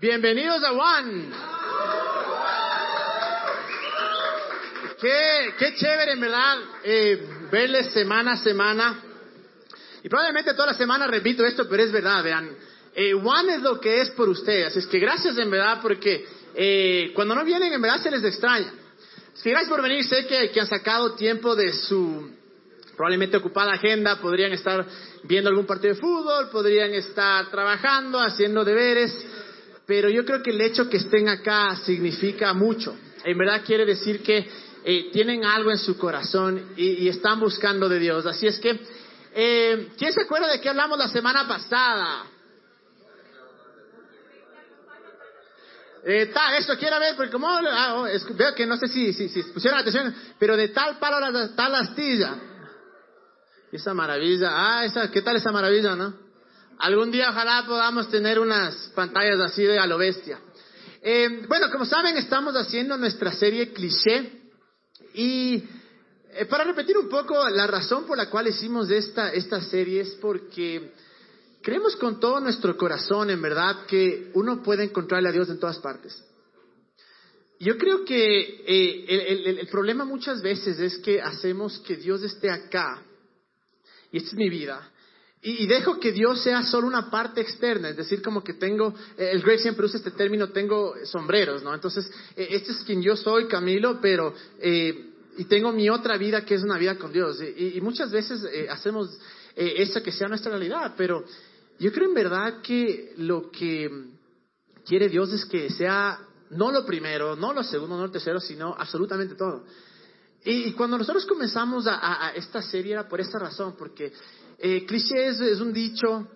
Bienvenidos a One. Qué, qué chévere, en verdad, eh, verles semana a semana. Y probablemente toda la semana repito esto, pero es verdad, vean. Eh, One es lo que es por ustedes. Es que gracias, en verdad, porque eh, cuando no vienen, en verdad se les extraña. Es que gracias por venir. Sé que, que han sacado tiempo de su probablemente ocupada agenda. Podrían estar viendo algún partido de fútbol, podrían estar trabajando, haciendo deberes. Pero yo creo que el hecho que estén acá significa mucho. En verdad quiere decir que eh, tienen algo en su corazón y, y, están buscando de Dios. Así es que, eh, ¿quién se acuerda de qué hablamos la semana pasada? Eh, tal, esto quiero ver, porque como ah, oh, es, veo que no sé si, si, si, pusieron atención, pero de tal palo a tal astilla. Esa maravilla, ah, esa, ¿qué tal esa maravilla, no? Algún día ojalá podamos tener unas pantallas así de a lo bestia. Eh, bueno, como saben, estamos haciendo nuestra serie cliché y eh, para repetir un poco la razón por la cual hicimos esta, esta serie es porque creemos con todo nuestro corazón, en verdad, que uno puede encontrarle a Dios en todas partes. Yo creo que eh, el, el, el, problema muchas veces es que hacemos que Dios esté acá, y esta es mi vida, y, dejo que Dios sea solo una parte externa, es decir, como que tengo, eh, el Greg siempre usa este término, tengo sombreros, ¿no? Entonces, eh, este es quien yo soy, Camilo, pero, eh, y tengo mi otra vida que es una vida con Dios. Y, muchas veces hacemos esa que sea nuestra realidad, pero yo creo en verdad que lo que quiere Dios es que sea no lo primero, no lo segundo, no lo tercero, sino absolutamente todo. Y, cuando nosotros comenzamos a, a, a esta serie era por esta razón, porque eh, cliché es, un dicho,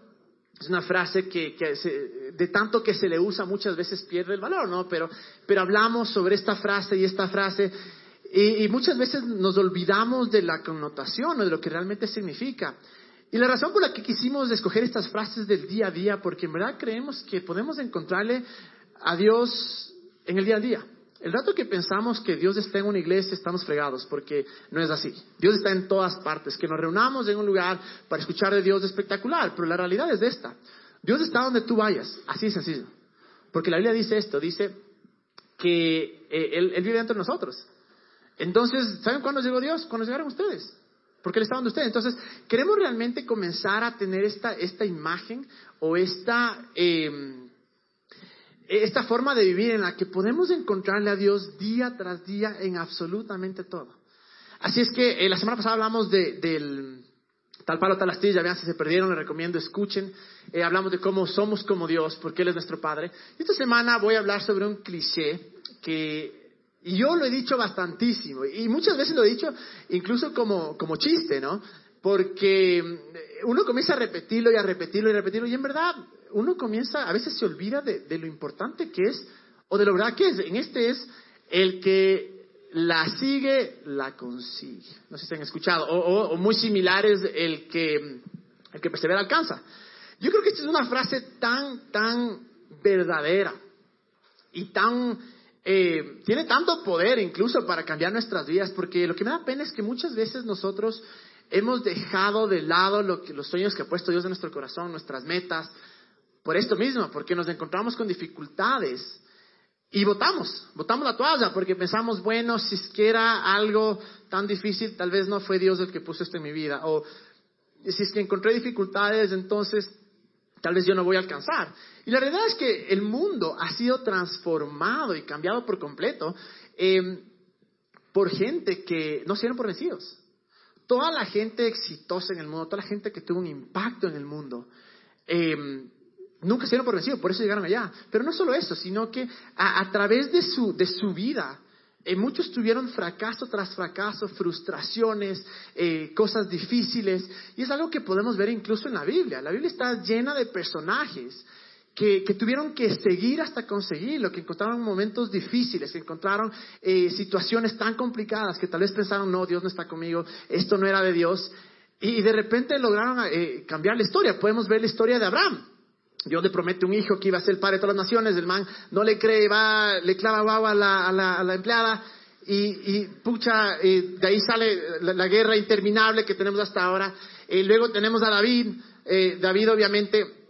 es una frase que, que se, de tanto que se le usa muchas veces pierde el valor, ¿no? Pero, pero hablamos sobre esta frase y esta frase y, y muchas veces nos olvidamos de la connotación o de lo que realmente significa. Y la razón por la que quisimos escoger estas frases del día a día, porque en verdad creemos que podemos encontrarle a Dios en el día a día. El rato que pensamos que Dios está en una iglesia, estamos fregados, porque no es así. Dios está en todas partes. Que nos reunamos en un lugar para escuchar de Dios es espectacular, pero la realidad es esta. Dios está donde tú vayas, así de sencillo. Porque la Biblia dice esto, dice que eh, él, él, vive dentro de nosotros. Entonces, ¿saben cuándo llegó Dios? Cuando llegaron ustedes. Porque Él está donde ustedes. Entonces, queremos realmente comenzar a tener esta, esta imagen o esta... Eh, esta forma de vivir en la que podemos encontrarle a Dios día tras día en absolutamente todo. Así es que eh, la semana pasada hablamos de, del tal palo, tal astilla, vean si se perdieron, les recomiendo, escuchen. Eh, hablamos de cómo somos como Dios, porque Él es nuestro Padre. Esta semana voy a hablar sobre un cliché que y yo lo he dicho bastantísimo, y muchas veces lo he dicho incluso como, como chiste, ¿no? Porque uno comienza a repetirlo y a repetirlo y a repetirlo, y en verdad uno comienza, a veces se olvida de, lo importante que es, o de lo verdad que es. En este es el que la sigue, la consigue. No sé si han escuchado. O, o, o muy similares, el que, el que persevera alcanza. Yo creo que esta es una frase tan, tan verdadera y tan, eh, tiene tanto poder incluso para cambiar nuestras vidas, porque lo que me da pena es que muchas veces nosotros hemos dejado de lado lo que, los sueños que ha puesto Dios en nuestro corazón, nuestras metas, por esto mismo, porque nos encontramos con dificultades y votamos, votamos la toalla porque pensamos, bueno, si es que era algo tan difícil, tal vez no fue Dios el que puso esto en mi vida. O si es que encontré dificultades, entonces tal vez yo no voy a alcanzar. Y la realidad es que el mundo ha sido transformado y cambiado por completo eh, por gente que no se dieron por vencidos. Toda la gente exitosa en el mundo, toda la gente que tuvo un impacto en el mundo, eh, nunca se dieron por vencidos, por eso llegaron allá. Pero no solo eso, sino que a, través de su, de su vida, eh, muchos tuvieron fracaso tras fracaso, frustraciones, eh, cosas difíciles, y es algo que podemos ver incluso en la Biblia. La Biblia está llena de personajes que, que tuvieron que seguir hasta conseguirlo, que encontraron momentos difíciles, que encontraron eh, situaciones tan complicadas que tal vez pensaron, no, Dios no está conmigo, esto no era de Dios, y de repente lograron eh, cambiar la historia. Podemos ver la historia de Abraham. Dios le promete un hijo que iba a ser el padre de todas las naciones, el man no le cree, va, le clava guau a la, a la, empleada y, y pucha, eh, de ahí sale la, la, guerra interminable que tenemos hasta ahora. Eh, luego tenemos a David, eh, David obviamente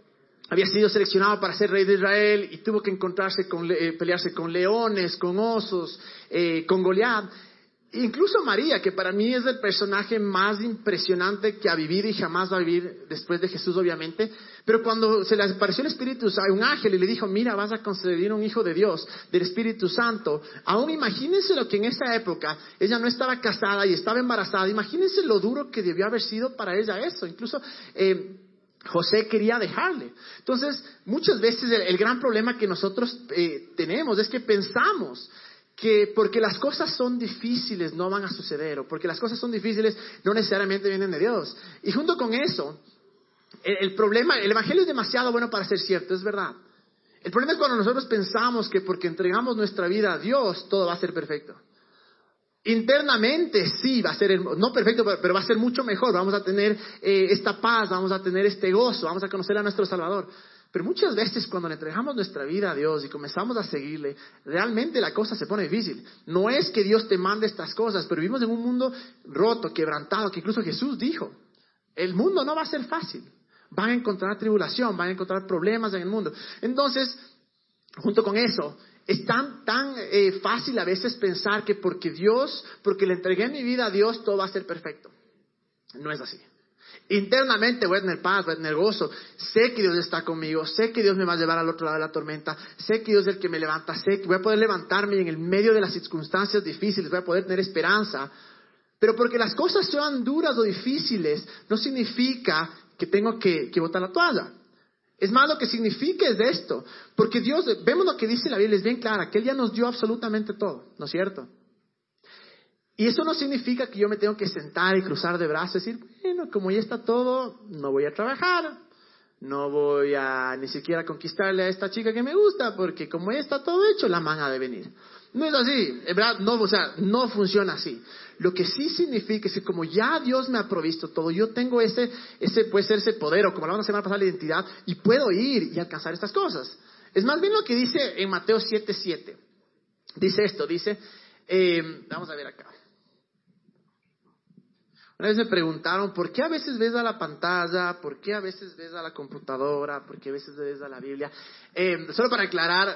había sido seleccionado para ser rey de Israel y tuvo que encontrarse con, eh, pelearse con leones, con osos, eh, con Goliat. Incluso María, que para mí es el personaje más impresionante que ha vivido y jamás va a vivir después de Jesús, obviamente. Pero cuando se le apareció el Espíritu Santo, un ángel y le dijo, mira, vas a conceder un hijo de Dios, del Espíritu Santo. Aún imagínense lo que en esa época ella no estaba casada y estaba embarazada. Imagínense lo duro que debió haber sido para ella eso. Incluso eh, José quería dejarle. Entonces, muchas veces el, gran problema que nosotros eh, tenemos es que pensamos que porque las cosas son difíciles no van a suceder, o porque las cosas son difíciles no necesariamente vienen de Dios. Y junto con eso, el, problema, el Evangelio es demasiado bueno para ser cierto, es verdad. El problema es cuando nosotros pensamos que porque entregamos nuestra vida a Dios, todo va a ser perfecto. Internamente sí va a ser, no perfecto, pero va a ser mucho mejor. Vamos a tener eh, esta paz, vamos a tener este gozo, vamos a conocer a nuestro Salvador. Pero muchas veces cuando le entregamos nuestra vida a Dios y comenzamos a seguirle, realmente la cosa se pone difícil. No es que Dios te mande estas cosas, pero vivimos en un mundo roto, quebrantado, que incluso Jesús dijo, el mundo no va a ser fácil. Van a encontrar tribulación, van a encontrar problemas en el mundo. Entonces, junto con eso, es tan, tan eh, fácil a veces pensar que porque Dios, porque le entregué mi vida a Dios, todo va a ser perfecto. No es así. Internamente voy a tener paz, voy a tener gozo. Sé que Dios está conmigo, sé que Dios me va a llevar al otro lado de la tormenta, sé que Dios es el que me levanta, sé que voy a poder levantarme en el medio de las circunstancias difíciles, voy a poder tener esperanza. Pero porque las cosas sean duras o difíciles, no significa que tengo que, botar la toalla. Es más lo que significa es esto, porque Dios, vemos lo que dice la Biblia, es bien clara, que Él ya nos dio absolutamente todo, ¿no es cierto? Y eso no significa que yo me tengo que sentar y cruzar de brazos y decir, bueno, como ya está todo, no voy a trabajar, no voy a ni siquiera conquistarle a esta chica que me gusta, porque como ya está todo hecho, la man ha de venir. No es así, en verdad, no, o sea, no funciona así. Lo que sí significa es que como ya Dios me ha provisto todo, yo tengo ese, ese puede ser ese poder, o como la semana pasada, la identidad, y puedo ir y alcanzar estas cosas. Es más bien lo que dice en Mateo 7:7. Dice esto, dice, eh, vamos a ver acá. Una vez me preguntaron, ¿por qué a veces ves a la pantalla? ¿Por qué a veces ves a la computadora? ¿Por qué a veces ves a la Biblia? Eh, solo para aclarar,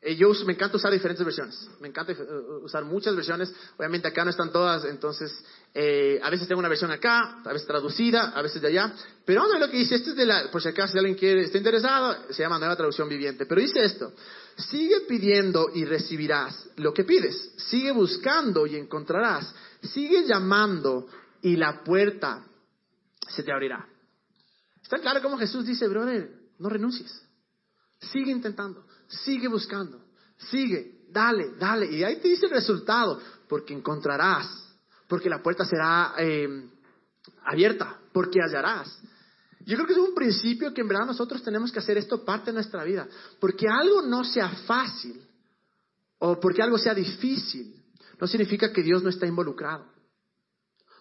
eh, yo me encanta usar diferentes versiones. Me encanta eh, usar muchas versiones. Obviamente acá no están todas, entonces a veces tengo una versión acá, a veces traducida, a veces de allá. Pero vamos a lo que dice. Este es de la, por si acaso si alguien quiere, está interesado, se llama Nueva Traducción Viviente. Pero dice esto, sigue pidiendo y recibirás lo que pides. Sigue buscando y encontrarás. Sigue llamando y la puerta se te abrirá. Está claro como Jesús dice, brother, no renuncies. Sigue intentando, sigue buscando, sigue, dale, dale. Y ahí te dice el resultado, porque encontrarás, porque la puerta será eh, abierta, porque hallarás. Yo creo que es un principio que en verdad nosotros tenemos que hacer esto parte de nuestra vida. Porque algo no sea fácil o porque algo sea difícil, no significa que Dios no está involucrado.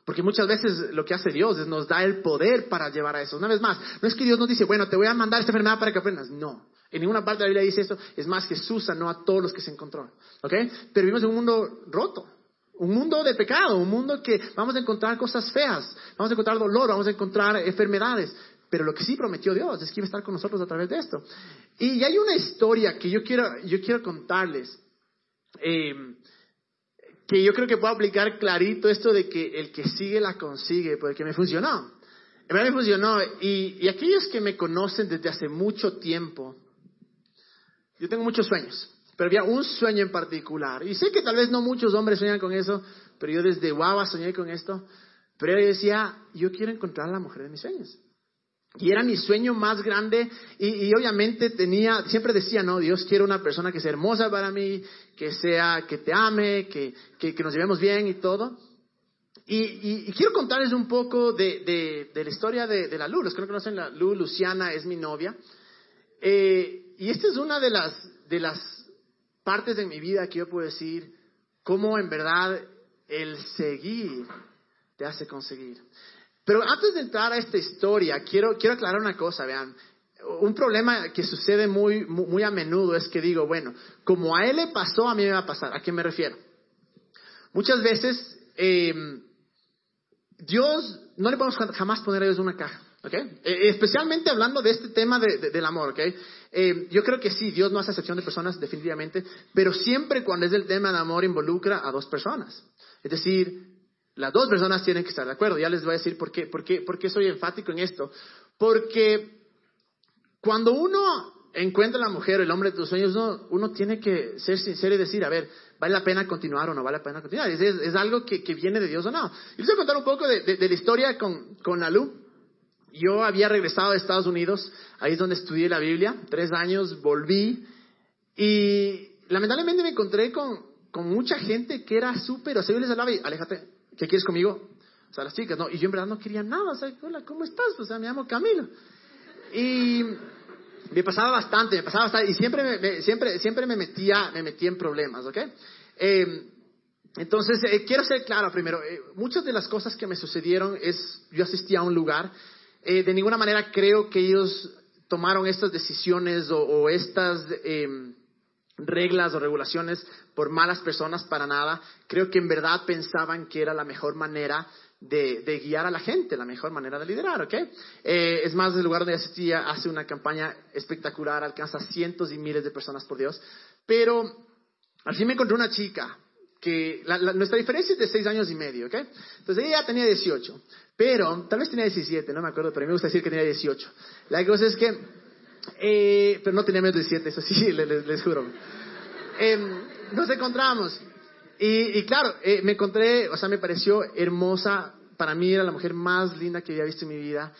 Porque muchas veces lo que hace Dios es nos da el poder para llevar a eso. Una vez más, no es que Dios nos dice, bueno, te voy a mandar esta enfermedad para que aprendas. No. En ninguna parte de la Biblia dice eso. Es más, Jesús sanó a todos los que se encontró. ¿Ok? Pero vivimos en un mundo roto. Un mundo de pecado. Un mundo que vamos a encontrar cosas feas. Vamos a encontrar dolor. Vamos a encontrar enfermedades. Pero lo que sí prometió Dios es que iba a estar con nosotros a través de esto. Y hay una historia que yo quiero, yo quiero contarles. Eh, que yo creo que puedo aplicar clarito esto de que el que sigue la consigue, porque me funcionó. En verdad me funcionó. Y, y aquellos que me conocen desde hace mucho tiempo, yo tengo muchos sueños, pero había un sueño en particular. Y sé que tal vez no muchos hombres sueñan con eso, pero yo desde guava soñé con esto. Pero yo decía, yo quiero encontrar a la mujer de mis sueños. Y era mi sueño más grande y, obviamente tenía, siempre decía, no, Dios quiere una persona que sea hermosa para mí, que sea, que te ame, que, que, nos llevemos bien y todo. Y, quiero contarles un poco de, de, la historia de, la Lu. Los que no conocen la Lu, Luciana es mi novia. Eh, y esta es una de las, de las partes de mi vida que yo puedo decir, cómo en verdad el seguir te hace conseguir. Pero antes de entrar a esta historia, quiero, quiero aclarar una cosa, vean. Un problema que sucede muy, muy, a menudo es que digo, bueno, como a él le pasó, a mí me va a pasar. ¿A qué me refiero? Muchas veces, em, Dios, no le podemos jamás poner a Dios una caja. ¿okay? Eh, especialmente hablando de este tema del amor, ¿ok? Eh, yo creo que sí, Dios no hace excepción de personas, definitivamente, pero siempre cuando es el tema de amor involucra a dos personas. Es decir, las dos personas tienen que estar de acuerdo. Ya les voy a decir por qué, por qué, por qué soy enfático en esto. Porque cuando uno encuentra a la mujer o el hombre de tus sueños, uno, uno, tiene que ser sincero y decir, a ver, ¿vale la pena continuar o no vale la pena continuar? Es, es, algo que, que, viene de Dios o no. Y les voy a contar un poco de, de, la historia con, con Alú. Yo había regresado a Estados Unidos, ahí es donde estudié la Biblia, tres años, volví y lamentablemente me encontré con, con mucha gente que era súper, o sea, yo les hablaba y, aléjate, ¿qué quieres conmigo? O sea, las chicas, no, y yo en verdad no quería nada, o sea, hola, ¿cómo estás? O sea, me llamo Camilo. Y me pasaba bastante, me pasaba bastante, y siempre me, siempre, siempre me metía, me metía en problemas, ¿ok? Eh, entonces, eh, quiero ser claro primero, eh, muchas de las cosas que me sucedieron es, yo asistí a un lugar, de ninguna manera creo que ellos tomaron estas decisiones o, o estas em, reglas o regulaciones por malas personas para nada. Creo que en verdad pensaban que era la mejor manera de, guiar a la gente, la mejor manera de liderar, ¿ok? Eh, es más, el lugar donde asistía hace una campaña espectacular, alcanza cientos y miles de personas por Dios, pero al me encontré una chica que nuestra diferencia es de seis años y medio, ¿ok? Entonces ella tenía 18, pero tal vez tenía 17, no me acuerdo, pero a mí me gusta decir que tenía 18. La cosa es que, eh, pero no tenía menos de 17, eso sí, les, juro. Em, nos encontramos y, claro, eh, me encontré, o sea, me pareció hermosa. Para mí era la mujer más linda que había visto en mi vida.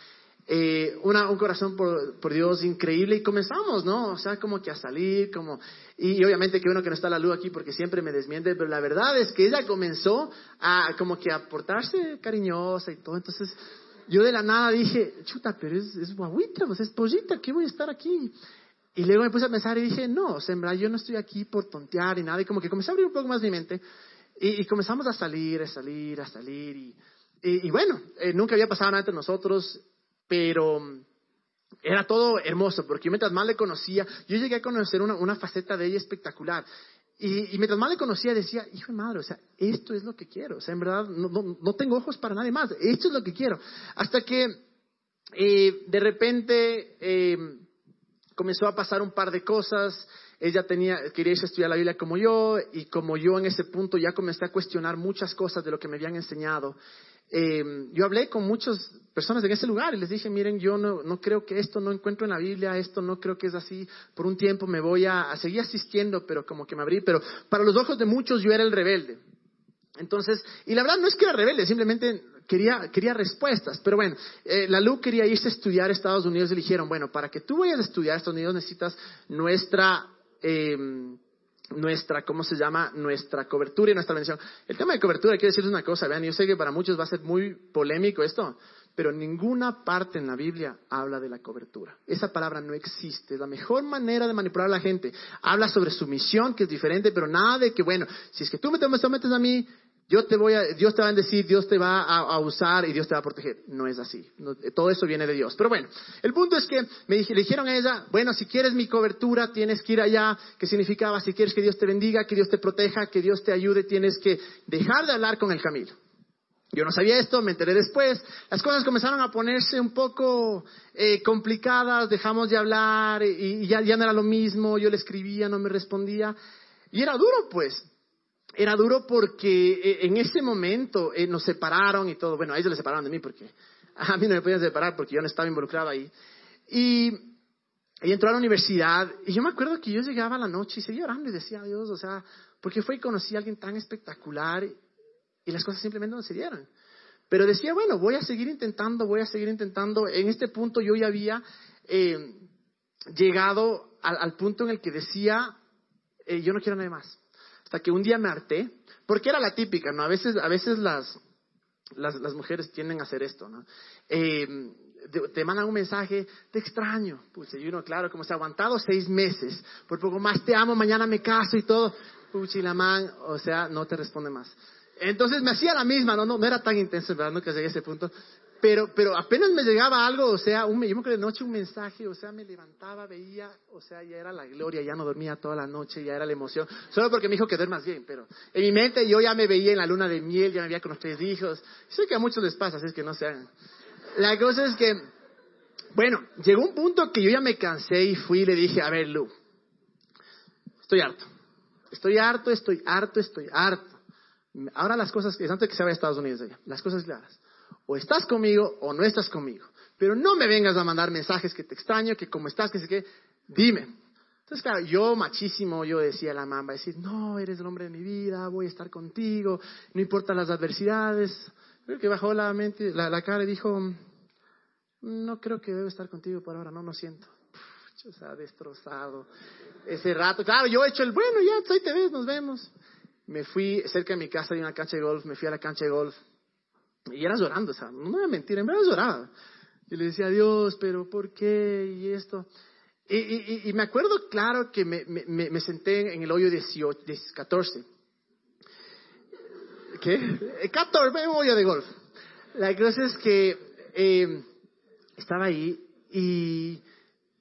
Eh, un corazón por, por, Dios increíble y comenzamos, ¿no? O sea, como que a salir, como... Y, obviamente que bueno que no está la luz aquí porque siempre me desmiente, pero la verdad es que ella comenzó a como que a portarse cariñosa y todo. Entonces yo de la nada dije, chuta, pero es, es guaguita, pues es pollita, ¿qué voy a estar aquí? Y luego me puse a pensar y dije, no, o yo no estoy aquí por tontear y nada. Y como que comencé a abrir un poco más mi mente. Y, comenzamos a salir, a salir, a salir. Y, bueno, eh, nunca había pasado nada entre nosotros, pero era todo hermoso, porque mientras más le conocía, yo llegué a conocer una, una faceta de ella espectacular. Y, y, mientras más le conocía, decía, hijo de madre, o sea, esto es lo que quiero. O sea, en verdad, no, no, no tengo ojos para nadie más. Esto es lo que quiero. Hasta que eh, de repente... Eh, comenzó a pasar un par de cosas. Ella tenía, quería irse estudiar la Biblia como yo, y como yo en ese punto ya comencé a cuestionar muchas cosas de lo que me habían enseñado. Eh, yo hablé con muchas personas en ese lugar y les dije, miren, yo no, no, creo que esto no encuentro en la Biblia, esto no creo que es así. Por un tiempo me voy a, a seguir asistiendo, pero como que me abrí. Pero para los ojos de muchos yo era el rebelde. Entonces, y la verdad no es que era rebelde, simplemente quería, quería respuestas. Pero bueno, eh, la Lu quería irse a estudiar a Estados Unidos y le dijeron, bueno, para que tú vayas a estudiar a Estados Unidos necesitas nuestra... Eh, nuestra, ¿cómo se llama? Nuestra cobertura y nuestra bendición. El tema de cobertura, quiero decirles una cosa, vean, yo sé que para muchos va a ser muy polémico esto, pero ninguna parte en la Biblia habla de la cobertura. Esa palabra no existe. Es la mejor manera de manipular a la gente. Habla sobre su misión, que es diferente, pero nada de que, bueno, si es que tú me metes a mí, Dios te, voy a, Dios te va a decir, Dios te va a, usar y Dios te va a proteger. No es así. todo eso viene de Dios. Pero bueno, el punto es que me le dijeron a ella, bueno, si quieres mi cobertura, tienes que ir allá. ¿Qué significaba? Si quieres que Dios te bendiga, que Dios te proteja, que Dios te ayude, tienes que dejar de hablar con el Camilo. Yo no sabía esto, me enteré después. Las cosas comenzaron a ponerse un poco eh, complicadas, dejamos de hablar y, ya no era lo mismo. Yo le escribía, no me respondía. Y era duro, pues era duro porque eh, en ese momento eh, nos separaron y todo. Bueno, a ellos le separaron de mí porque a mí no me podían separar porque yo no estaba involucrado ahí. Y, entró a la universidad y yo me acuerdo que yo llegaba a la noche y seguía orando y decía, Dios, o sea, porque fue y conocí a alguien tan espectacular y las cosas simplemente no se dieron. Pero decía, bueno, voy a seguir intentando, voy a seguir intentando. En este punto yo ya había eh, llegado al, punto en el que decía, yo no quiero a nadie más. Hasta que un día me harté, porque era la típica, ¿no? A veces, a veces las, las, las mujeres tienden a hacer esto, ¿no? Eh, te, mandan un mensaje, te extraño. Pucha, y uno, claro, como se ha aguantado seis meses, por poco más te amo, mañana me caso y todo. Pucha, y la man, o sea, no te responde más. Entonces me hacía la misma, no, no, no era tan intenso, ¿verdad? No que llegué a ese punto. Pero, pero apenas me llegaba algo, o sea, un, yo me acuerdo de noche un mensaje, o sea, me levantaba, veía, o sea, ya era la gloria, ya no dormía toda la noche, ya era la emoción, solo porque me dijo que duermas bien, pero en mi mente yo ya me veía en la luna de miel, ya me veía con los tres hijos. Sé que a muchos les pasa, así es que no se hagan. La cosa es que Bueno, llegó un punto que yo ya me cansé y fui y le dije, a ver, Lu, estoy harto. Estoy harto, estoy harto, estoy harto. Ahora las cosas, antes de que se vaya a Estados Unidos, las cosas claras. O estás conmigo o no estás conmigo. Pero no me vengas a mandar mensajes que te extraño, que como estás, que sé qué. Dime. Entonces, claro, yo machísimo, yo decía a la mamá, decir, no, eres el hombre de mi vida, voy a estar contigo, no importa las adversidades. Creo que bajó la mente, la, cara y dijo, no creo que debo estar contigo por ahora, no, no siento. o sea, destrozado. Ese rato, claro, yo he hecho el, bueno, ya, ahí te ves, nos vemos. Me fui cerca de mi casa, hay una cancha de golf, me fui a la cancha de golf. Y era llorando, o sea, no me voy a mentir, en verdad lloraba. Y le decía, Dios, pero ¿por qué? Y esto. Y, y, y me acuerdo claro que me, me, me, senté en el hoyo 18, 14. ¿Qué? 14, un hoyo de golf. La cosa es que eh, estaba ahí y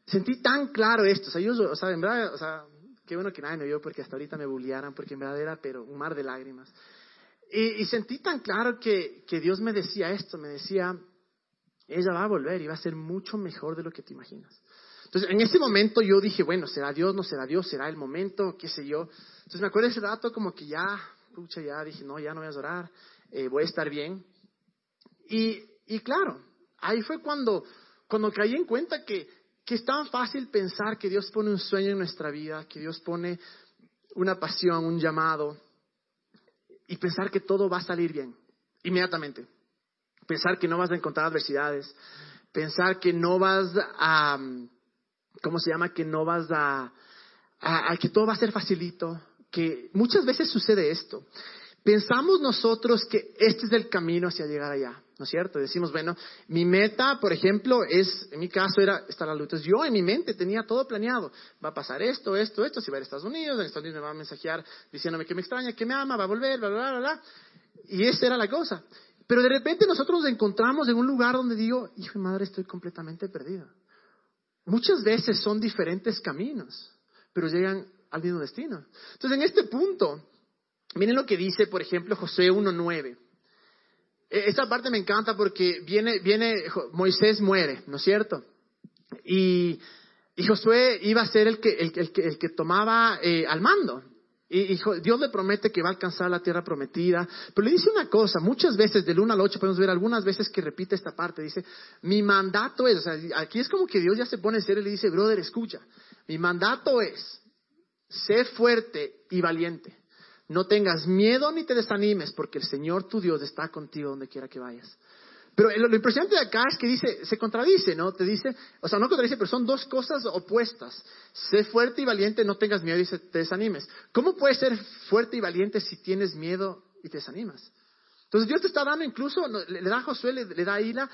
sentí tan claro esto. O sea, yo, o sea, en verdad, o sea, qué bueno que nadie me vio porque hasta ahorita me bulliaran, porque en verdad era, pero un mar de lágrimas. Y, y sentí tan claro que, que Dios me decía esto, me decía, ella va a volver y va a ser mucho mejor de lo que te imaginas. Entonces, en ese momento yo dije, bueno, ¿será Dios? ¿No será Dios? ¿Será el momento? ¿Qué sé yo? Entonces me acuerdo ese rato como que ya, pucha, ya dije, no, ya no voy a llorar, eh, voy a estar bien. Y, y claro, ahí fue cuando, cuando caí en cuenta que, que es tan fácil pensar que Dios pone un sueño en nuestra vida, que Dios pone una pasión, un llamado, y pensar que todo va a salir bien, inmediatamente. Pensar que no vas a encontrar adversidades, pensar que no vas a, ¿cómo se llama? Que no vas a, a, que todo va a ser facilito, que muchas veces sucede esto. Pensamos nosotros que este es el camino hacia llegar allá, ¿no es cierto? Decimos, bueno, mi meta, por ejemplo, es, en mi caso era estar a la luz. Yo en mi mente tenía todo planeado. Va a pasar esto, esto, esto, si va a ir a Estados Unidos, en Estados Unidos me va a mensajear diciéndome que me extraña, que me ama, va a volver, bla, bla, bla, bla. Y esa era la cosa. Pero de repente nosotros nos encontramos en un lugar donde digo, hijo de madre, estoy completamente perdido. Muchas veces son diferentes caminos, pero llegan al mismo destino. Entonces, en este punto, miren lo que dice, por ejemplo, José 1.9. E, esta parte me encanta porque viene, viene, Moisés muere, ¿no es cierto? Y, Josué iba a ser el que, el, el, el que tomaba eh, al mando. Y, Dios le promete que va a alcanzar la tierra prometida. Pero le dice una cosa, muchas veces, del 1 al 8, podemos ver algunas veces que repite esta parte. Dice, mi mandato es, o sea, aquí es como que Dios ya se pone serio y le dice, brother, escucha, mi mandato es, sé fuerte y valiente. No tengas miedo ni te desanimes, porque el Señor tu Dios está contigo donde quiera que vayas. Pero lo, impresionante de acá es que dice, se contradice, ¿no? Te dice, o sea, no contradice, pero son dos cosas opuestas. Sé fuerte y valiente, no tengas miedo y te desanimes. ¿Cómo puedes ser fuerte y valiente si tienes miedo y te desanimas? Entonces Dios te está dando incluso, le, da a Josué, le, da ahí la,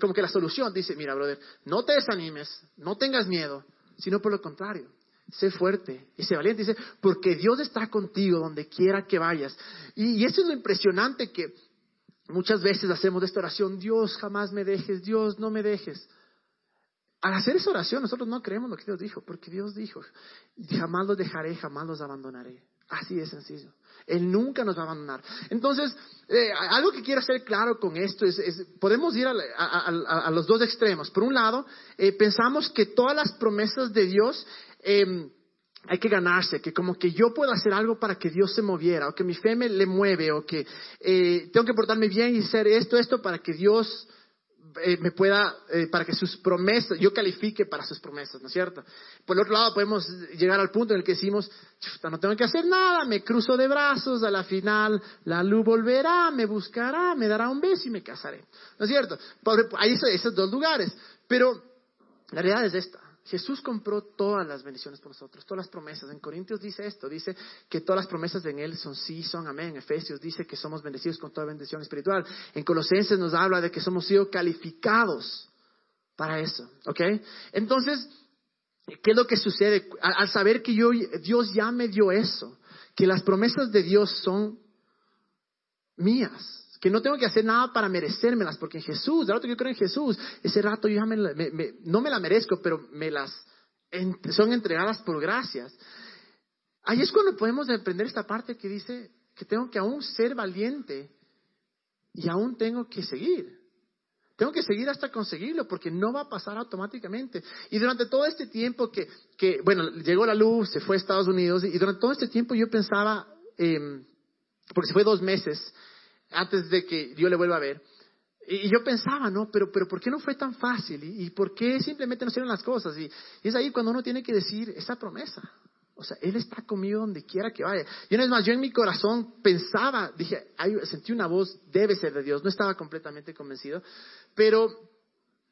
como que la solución. Dice, mira, brother, no te desanimes, no tengas miedo, sino por lo contrario. Sé fuerte y sé valiente. Dice, porque Dios está contigo donde quiera que vayas. Y, y eso es lo impresionante que Muchas veces hacemos esta oración, Dios jamás me dejes, Dios no me dejes. Al hacer esa oración nosotros no creemos lo que Dios dijo, porque Dios dijo, jamás los dejaré, jamás los abandonaré. Así de sencillo. Él nunca nos va a abandonar. Entonces, eh, algo que quiero hacer claro con esto es, podemos ir a, los dos extremos. Por un lado, eh, pensamos que todas las promesas de Dios eh, hay que ganarse, que como que yo puedo hacer algo para que Dios se moviera, o que mi fe me le mueve, o que eh, tengo que portarme bien y hacer esto, esto para que Dios eh, me pueda, eh, para que sus promesas, yo califique para sus promesas, ¿no es cierto? Por el otro lado podemos llegar al punto en el que decimos, no tengo que hacer nada, me cruzo de brazos, a la final la luz volverá, me buscará, me dará un beso y me casaré, ¿no es cierto? Hay esos dos lugares, pero la realidad es esta. Jesús compró todas las bendiciones por nosotros, todas las promesas. En Corintios dice esto, dice que todas las promesas en Él son sí, son amén. En Efesios dice que somos bendecidos con toda bendición espiritual. En Colosenses nos habla de que somos sido calificados para eso, ¿ok? Entonces, ¿qué es lo que sucede? Al, saber que yo, Dios ya me dio eso, que las promesas de Dios son mías, que no tengo que hacer nada para merecérmelas, porque en Jesús, de rato que yo creo en Jesús, ese rato yo ya me, no me la merezco, pero me las son entregadas por gracias. Ahí es cuando podemos aprender esta parte que dice que tengo que aún ser valiente y aún tengo que seguir. Tengo que seguir hasta conseguirlo porque no va a pasar automáticamente. Y durante todo este tiempo que, que bueno, llegó la luz, se fue a Estados Unidos y durante todo este tiempo yo pensaba, eh, porque se fue dos meses antes de que yo le vuelva a ver, y yo pensaba, ¿no? Pero, pero ¿por qué no fue tan fácil? ¿Y, por qué simplemente no hicieron las cosas? Y, y, es ahí cuando uno tiene que decir esa promesa. O sea, Él está conmigo donde quiera que vaya. Y una vez más, yo en mi corazón pensaba, dije, sentí una voz, debe ser de Dios. No estaba completamente convencido. Pero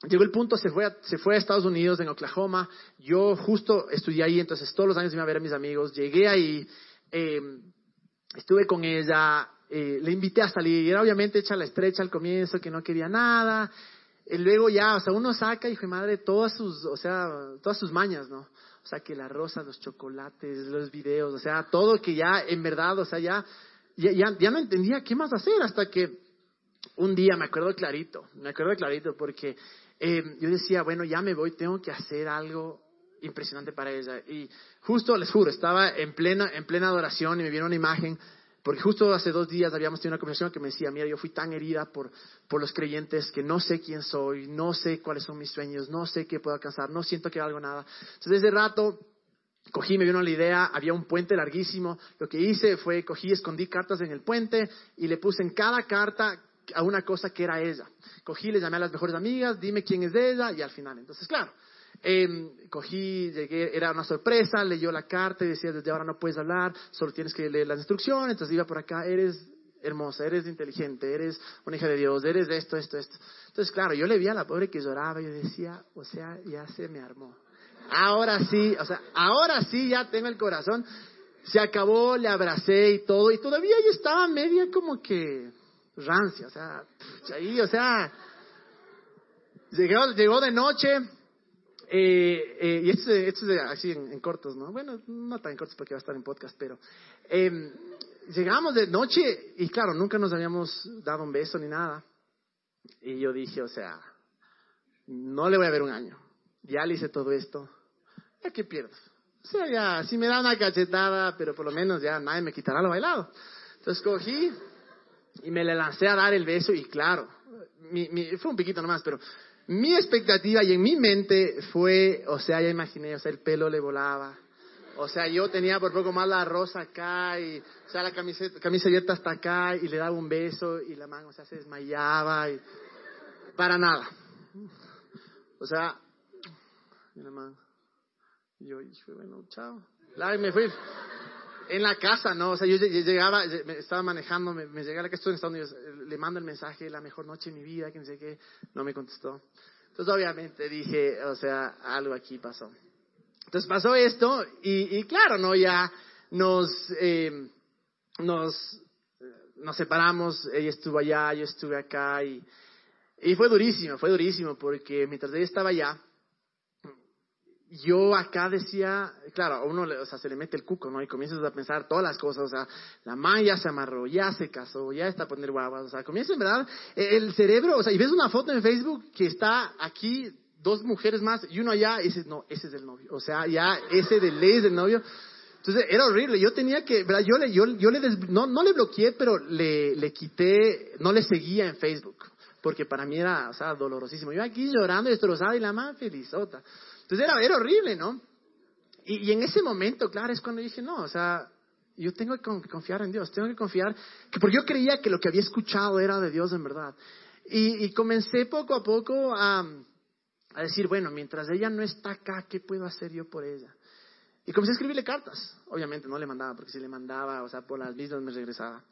llegó el punto, se fue, a, se fue a Estados Unidos, en Oklahoma. Yo justo estudié ahí, entonces todos los años iba a ver a mis amigos. Llegué ahí, eh, estuve con ella, eh, le invité a salir. Era obviamente hecha la estrecha al comienzo, que no quería nada. Y luego ya, o sea, uno saca, hijo de madre, todas sus, o sea, todas sus mañas, ¿no? O sea, que la rosa, los chocolates, los videos, o sea, todo que ya, en verdad, o sea, ya, ya, ya, no entendía qué más hacer hasta que un día me acuerdo clarito, me acuerdo clarito porque eh, yo decía, bueno, ya me voy, tengo que hacer algo impresionante para ella. Y justo, les juro, estaba en plena, en plena adoración y me vieron una imagen porque justo hace dos días habíamos tenido una conversación que me decía, mira, yo fui tan herida por, por los creyentes que no sé quién soy, no sé cuáles son mis sueños, no sé qué puedo alcanzar, no siento que algo nada. Entonces, desde rato, cogí, me vino la idea, había un puente larguísimo. Lo que hice fue, cogí, escondí cartas en el puente y le puse en cada carta a una cosa que era ella. Cogí, le llamé a las mejores amigas, dime quién es ella y al final. Entonces, claro, eh, cogí, llegué, era una sorpresa, leyó la carta y decía, desde ahora no puedes hablar, solo tienes que leer las instrucciones, entonces iba por acá, eres hermosa, eres inteligente, eres una hija de Dios, eres esto, esto, esto. Entonces, claro, yo le vi a la pobre que lloraba y yo decía, o sea, ya se me armó. Ahora sí, o sea, ahora sí ya tengo el corazón. Se acabó, le abracé y todo, y todavía yo estaba media como que rancia, o sea, ahí, o sea, llegó, llegó de noche, eh, eh, y esto, esto es así en, cortos, ¿no? Bueno, no tan cortos porque va a estar en podcast, pero eh, llegamos de noche y claro, nunca nos habíamos dado un beso ni nada. Y yo dije, o sea, no le voy a ver un año. Ya le hice todo esto. ¿Ya qué pierdo? O sea, ya, si me da una cachetada, pero por lo menos ya nadie me quitará lo bailado. Entonces cogí y me le lancé a dar el beso y claro, mi, mi, fue un piquito nomás, pero mi expectativa y en mi mente fue, o sea, ya imaginé, o sea, el pelo le volaba. O sea, yo tenía por poco más la rosa acá y, o sea, la camiseta, camisa abierta hasta acá y le daba un beso y la mano, o sea, se desmayaba y para nada. O sea, la mano. Y yo, bueno, chao. La, y me fui en la casa, ¿no? O sea, yo llegaba, estaba manejando, me, me llegué estoy en Estados Unidos, le mando el mensaje, la mejor noche de mi vida, que no sé qué, no me contestó. Entonces, obviamente dije, o sea, algo aquí pasó. Entonces pasó esto y, y claro, ¿no? Ya nos, eh, nos, nos separamos, ella estuvo allá, yo estuve acá y, y fue durísimo, fue durísimo porque mientras ella estaba allá, yo acá decía, claro, a uno o sea, se le mete el cuco, ¿no? Y comienzas a pensar todas las cosas, o sea, la mamá ya se amarró, ya se casó, ya está a poner guaguas, o sea, comienza en verdad el cerebro, o sea, y ves una foto en Facebook que está aquí dos mujeres más y uno allá y dices, no, ese es el novio, o sea, ya ese de ley es del novio. Entonces era horrible, yo tenía que, ¿verdad? Yo le, yo, yo le no, no le bloqueé, pero le, le quité, no le seguía en Facebook, porque para mí era, o sea, dolorosísimo. Yo aquí llorando destrozada y la mamá felizota. Entonces era, era horrible, ¿no? Y, en ese momento, claro, es cuando dije, no, o sea, yo tengo que confiar en Dios, tengo que confiar, que porque yo creía que lo que había escuchado era de Dios en verdad. Y, comencé poco a poco a, a, decir, bueno, mientras ella no está acá, ¿qué puedo hacer yo por ella? Y comencé a escribirle cartas. Obviamente no le mandaba, porque si le mandaba, o sea, por las mismas me regresaba.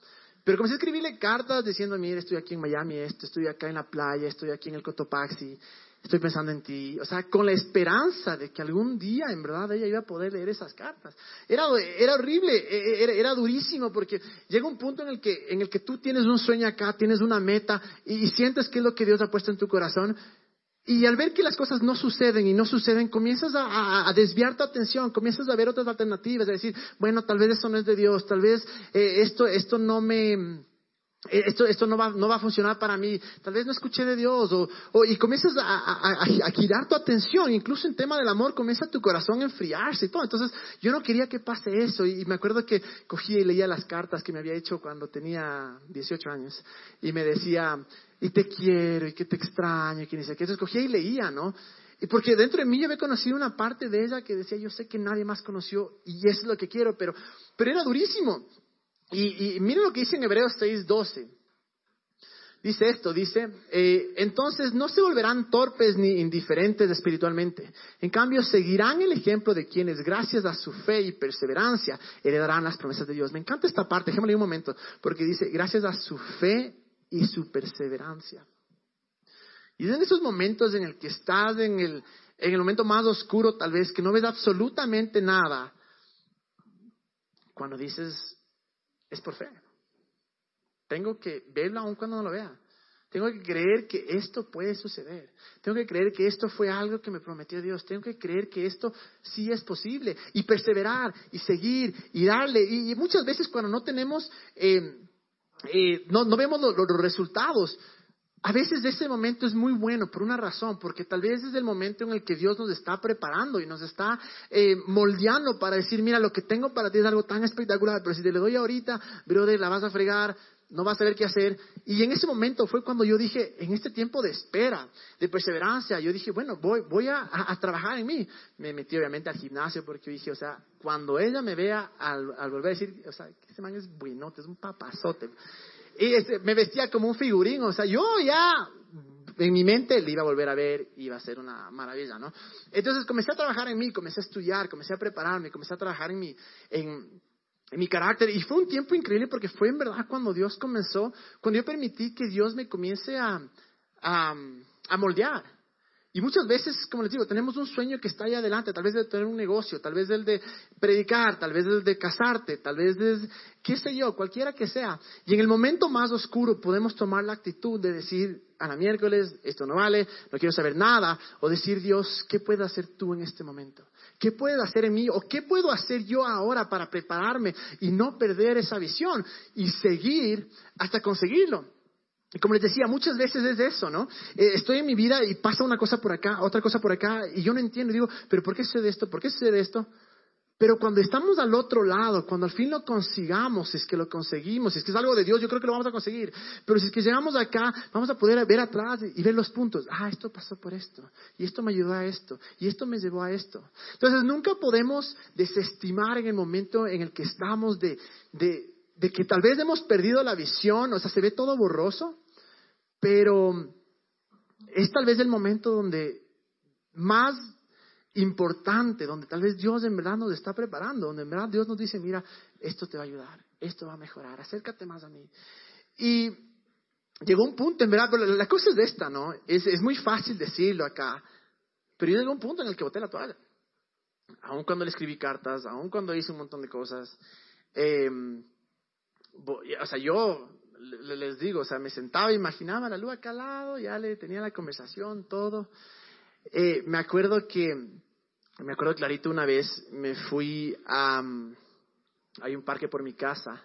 Pero comencé a escribirle cartas diciendo, mire, estoy aquí en Miami, esto, estoy acá en la playa, estoy aquí en el Cotopaxi, estoy pensando en ti. O sea, con la esperanza de que algún día en verdad ella iba a poder leer esas cartas. Era, era horrible, e, e, era, durísimo porque llega un punto en el, que, en el que tú tienes un sueño acá, tienes una meta y, sientes que es lo que Dios ha puesto en tu corazón. Y al ver que las cosas no suceden y no suceden, comienzas a, desviar tu atención, comienzas a ver otras alternativas, a decir, bueno, tal vez eso no es de Dios, tal vez eh, esto, esto no me esto, esto no, va, no va a funcionar para mí, tal vez no escuché de Dios, o, o y comienzas a, a, a, girar tu atención, incluso en tema del amor, comienza tu corazón a enfriarse y todo. Entonces, yo no quería que pase eso, y, me acuerdo que cogía y leía las cartas que me había hecho cuando tenía 18 años, y me decía, y te quiero, y que te extraño, y que dice que entonces cogía y leía, ¿no? Y porque dentro de mí yo había conocido una parte de ella que decía, yo sé que nadie más conoció, y eso es lo que quiero, pero, pero era durísimo. Y, y miren lo que dice en Hebreos 6:12. Dice esto, dice, eh, entonces no se volverán torpes ni indiferentes espiritualmente. En cambio, seguirán el ejemplo de quienes, gracias a su fe y perseverancia, heredarán las promesas de Dios. Me encanta esta parte, déjame un momento, porque dice, gracias a su fe y su perseverancia. Y es en esos momentos en el que estás en el, en el momento más oscuro, tal vez, que no ves absolutamente nada, cuando dices, es por fe. Tengo que verlo aun cuando no lo vea. Tengo que creer que esto puede suceder. Tengo que creer que esto fue algo que me prometió Dios. Tengo que creer que esto sí es posible. Y perseverar, y seguir, y darle. Y, muchas veces cuando no tenemos, eh, eh, no, no, vemos los resultados, a veces ese momento es muy bueno por una razón, porque tal vez es el momento en el que Dios nos está preparando y nos está eh, moldeando para decir, mira, lo que tengo para ti es algo tan espectacular, pero si te lo doy ahorita, brother, la vas a fregar, no vas a saber qué hacer. Y en ese momento fue cuando yo dije, en este tiempo de espera, de perseverancia, yo dije, bueno, voy, voy a, trabajar en mí. Me metí obviamente al gimnasio porque dije, o sea, cuando ella me vea al, volver a decir, o sea, ese man es buenote, es un papazote. Y este, me vestía como un figurín, o sea, yo ya en mi mente le iba a volver a ver iba a ser una maravilla, ¿no? Entonces comencé a trabajar en mí, comencé a estudiar, comencé a prepararme, comencé a trabajar en mi, en, mi carácter. Y fue un tiempo increíble porque fue en verdad cuando Dios comenzó, cuando yo permití que Dios me comience a, a, a moldear. Y muchas veces, como les digo, tenemos un sueño que está ahí adelante, tal vez de tener un negocio, tal vez el de predicar, tal vez el de casarte, tal vez de, qué sé yo, cualquiera que sea. Y en el momento más oscuro podemos tomar la actitud de decir, a la miércoles, esto no vale, no quiero saber nada, o decir, Dios, ¿qué puedes hacer tú en este momento? ¿Qué puedes hacer en mí? ¿O qué puedo hacer yo ahora para prepararme y no perder esa visión y seguir hasta conseguirlo? Como les decía, muchas veces es eso, ¿no? Eh, estoy en mi vida y pasa una cosa por acá, otra cosa por acá, y yo no entiendo, digo, pero ¿por qué sucede esto? ¿Por qué sucede esto? Pero cuando estamos al otro lado, cuando al fin lo consigamos, si es que lo conseguimos, si es que es algo de Dios, yo creo que lo vamos a conseguir. Pero si es que llegamos acá, vamos a poder ver atrás y ver los puntos. Ah, esto pasó por esto. Y esto me ayudó a esto. Y esto me llevó a esto. Entonces nunca podemos desestimar en el momento en el que estamos de, de, de que tal vez hemos perdido la visión, o sea, se ve todo borroso. Pero es tal vez el momento donde más importante, donde tal vez Dios en verdad nos está preparando, donde en verdad Dios nos dice, mira, esto te va a ayudar, esto va a mejorar, acércate más a mí. Y llegó un punto, en verdad, pero la cosa es de esta, ¿no? Es, es muy fácil decirlo acá, pero yo llegó un punto en el que boté la toalla. Aún cuando le escribí cartas, aún cuando hice un montón de cosas. Eh, o sea, yo les digo, o sea, me sentaba, imaginaba la luz acá al lado, ya le tenía la conversación, todo. Eh, me acuerdo que, me acuerdo clarito una vez, me fui a, hay un parque por mi casa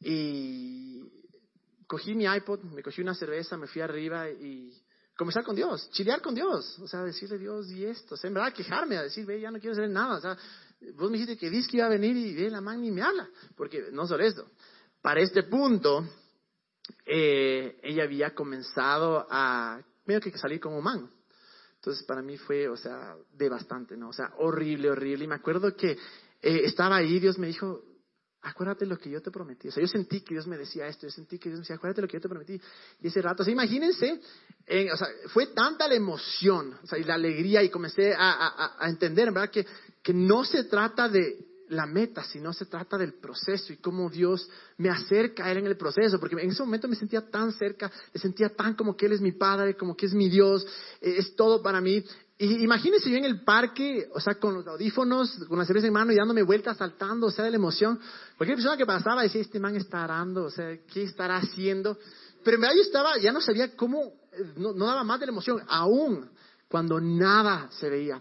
y cogí mi iPod, me cogí una cerveza, me fui arriba y comenzar con Dios, chilear con Dios, o sea, decirle Dios y esto, o sea, en verdad quejarme, a decir, ve, ya no quiero hacer nada, o sea, vos me dijiste que que iba a venir y ve, la man ni me habla, porque no solo esto, para este punto, eh, ella había comenzado a medio que salir como man. Entonces para mí fue, o sea, devastante, ¿no? O sea, horrible, horrible. Y me acuerdo que eh, estaba ahí, Dios me dijo, acuérdate lo que yo te prometí. O sea, yo sentí que Dios me decía esto, yo sentí que Dios me decía, acuérdate lo que yo te prometí. Y ese rato, o sea, imagínense, o sea, fue tanta la emoción, o sea, y la alegría, y comencé a, a, a entender, ¿verdad? Que, que no se trata de la meta, sino se trata del proceso y cómo Dios me acerca a Él en el proceso, porque en ese momento me sentía tan cerca, me sentía tan como que Él es mi Padre, como que es mi Dios, eh, es todo para mí. Y imagínense yo en el parque, o sea, con los audífonos, con la cerveza en mano y dándome vueltas, saltando, o sea, de la emoción. Cualquier persona que pasaba decía, este man está arando, o sea, ¿qué estará haciendo? Pero en verdad estaba, ya no sabía cómo, eh, no, no daba más de la emoción, aún cuando nada se veía.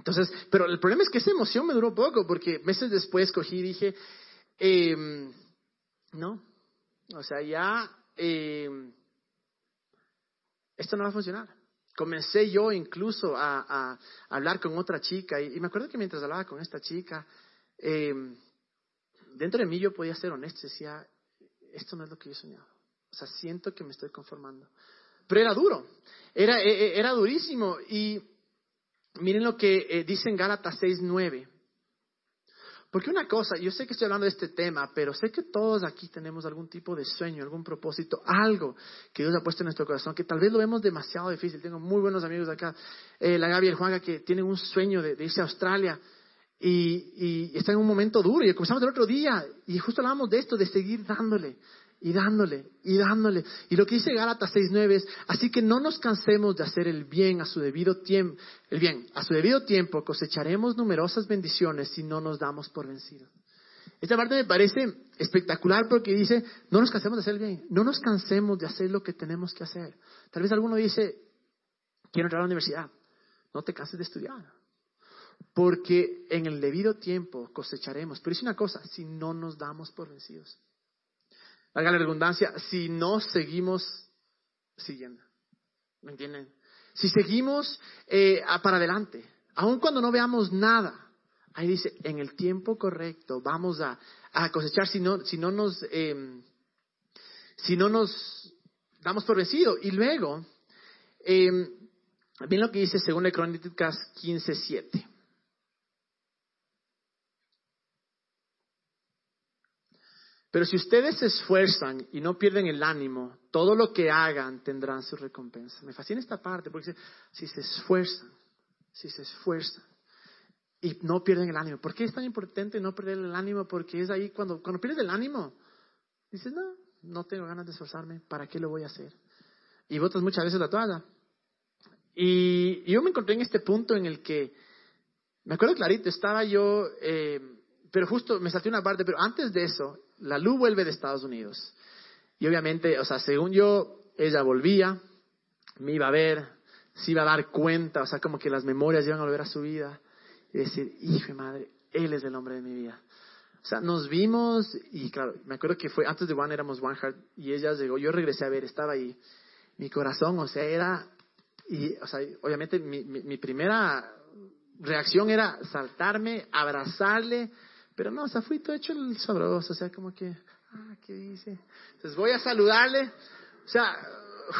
Entonces, pero el problema es que esa emoción me duró poco, porque meses después cogí y dije, em, no, o sea, ya eh, esto no va a funcionar. Comencé yo incluso a, hablar con otra chica y, me acuerdo que mientras hablaba con esta chica, eh, dentro de mí yo podía ser honesto, decía, esto no es lo que yo soñaba. O sea, siento que me estoy conformando. Pero era duro, era, e, e, era durísimo. Y miren lo que eh, dice en Gálatas 6.9. Porque una cosa, yo sé que estoy hablando de este tema, pero sé que todos aquí tenemos algún tipo de sueño, algún propósito, algo que Dios ha puesto en nuestro corazón, que tal vez lo vemos demasiado difícil. Tengo muy buenos amigos acá, eh, la Gaby y el Juanga, que tienen un sueño de, irse a Australia y, y están en un momento duro. Y comenzamos el otro día y justo hablábamos de esto, de seguir dándole, y dándole y dándole. Y lo que dice Gálatas 6:9 es, así que no nos cansemos de hacer el bien a su debido tiempo, el bien, a su debido tiempo cosecharemos numerosas bendiciones si no nos damos por vencidos. Esta parte me parece espectacular porque dice, no nos cansemos de hacer el bien, no nos cansemos de hacer lo que tenemos que hacer. Tal vez alguno dice, quiero entrar a la universidad, no te canses de estudiar, porque en el debido tiempo cosecharemos. Pero es una cosa, si no nos damos por vencidos haga la redundancia, si no seguimos siguiendo. ¿Me entienden? Si seguimos eh, para adelante, aun cuando no veamos nada, ahí dice, en el tiempo correcto vamos a, cosechar si no, si no nos, em, si no nos damos por vencido. Y luego, eh, bien lo que dice según de Crónicas 15.7. Pero si ustedes se esfuerzan y no pierden el ánimo, todo lo que hagan tendrán su recompensa. Me fascina esta parte porque si se esfuerzan, si se esfuerzan y no pierden el ánimo. ¿Por qué es tan importante no perder el ánimo? Porque es ahí cuando, cuando pierdes el ánimo, dices, no, no tengo ganas de esforzarme, ¿para qué lo voy a hacer? Y votas muchas veces la toalla. Y, yo me encontré en este punto en el que, me acuerdo clarito, estaba yo, eh, pero justo me salté una parte, pero antes de eso, la luz vuelve de Estados Unidos. Y obviamente, o sea, según yo, ella volvía, me iba a ver, se iba a dar cuenta, o sea, como que las memorias iban a volver a su vida. Y decir, hijo de madre, él es el hombre de mi vida. O sea, nos vimos y claro, me acuerdo que fue antes de One éramos One Heart y ella llegó, yo regresé a ver, estaba ahí. Mi corazón, o sea, era, y, o sea, obviamente mi, mi primera reacción era saltarme, abrazarle, pero no, o sea, fui todo hecho el sabroso, o sea, como que, ah, ¿qué dice? Entonces voy a saludarle, o sea,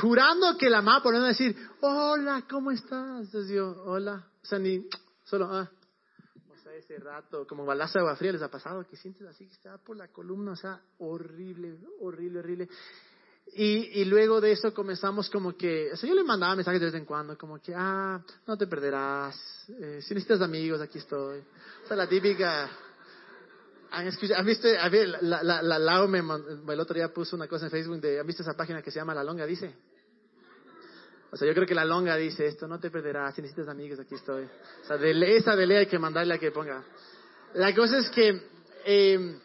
jurando que la mamá por no decir, hola, ¿cómo estás? Entonces yo, hola, o sea, ni, solo, ah, o sea, ese rato, como balazo de agua fría les ha pasado, que sientes así que está por la columna, o sea, horrible, horrible, horrible. Y, y, luego de eso comenzamos como que, o sea, yo le mandaba mensajes de vez en cuando, como que, ah, no te perderás, eh, si necesitas amigos, aquí estoy. O sea, la típica, ¿Han, visto? la, la, la, la me, el otro día puso una cosa en Facebook de, ¿han visto esa página que se llama La Longa? Dice. O sea, yo creo que La Longa dice esto, no te perderás, si necesitas amigos, aquí estoy. O sea, de esa de ley hay que mandarle a que ponga. La cosa es que, eh,